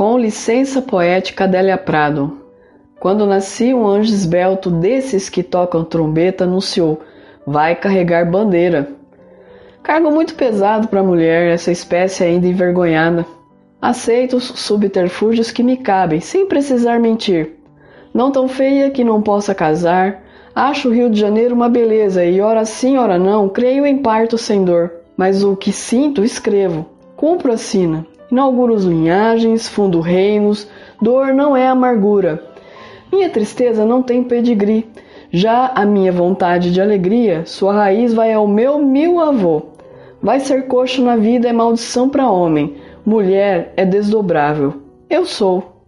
Com licença poética Adélia Prado. Quando nasci, um anjo esbelto desses que tocam trombeta anunciou: vai carregar bandeira. Cargo muito pesado para a mulher, essa espécie ainda envergonhada. Aceito os subterfúgios que me cabem, sem precisar mentir. Não tão feia que não possa casar. Acho o Rio de Janeiro uma beleza e, ora sim, ora não, creio em parto sem dor. Mas o que sinto, escrevo. Cumpro a sina. Inauguro os linhagens, fundo reinos. Dor não é amargura. Minha tristeza não tem pedigree. Já a minha vontade de alegria, sua raiz vai ao meu mil avô. Vai ser coxo na vida é maldição para homem, mulher é desdobrável. Eu sou.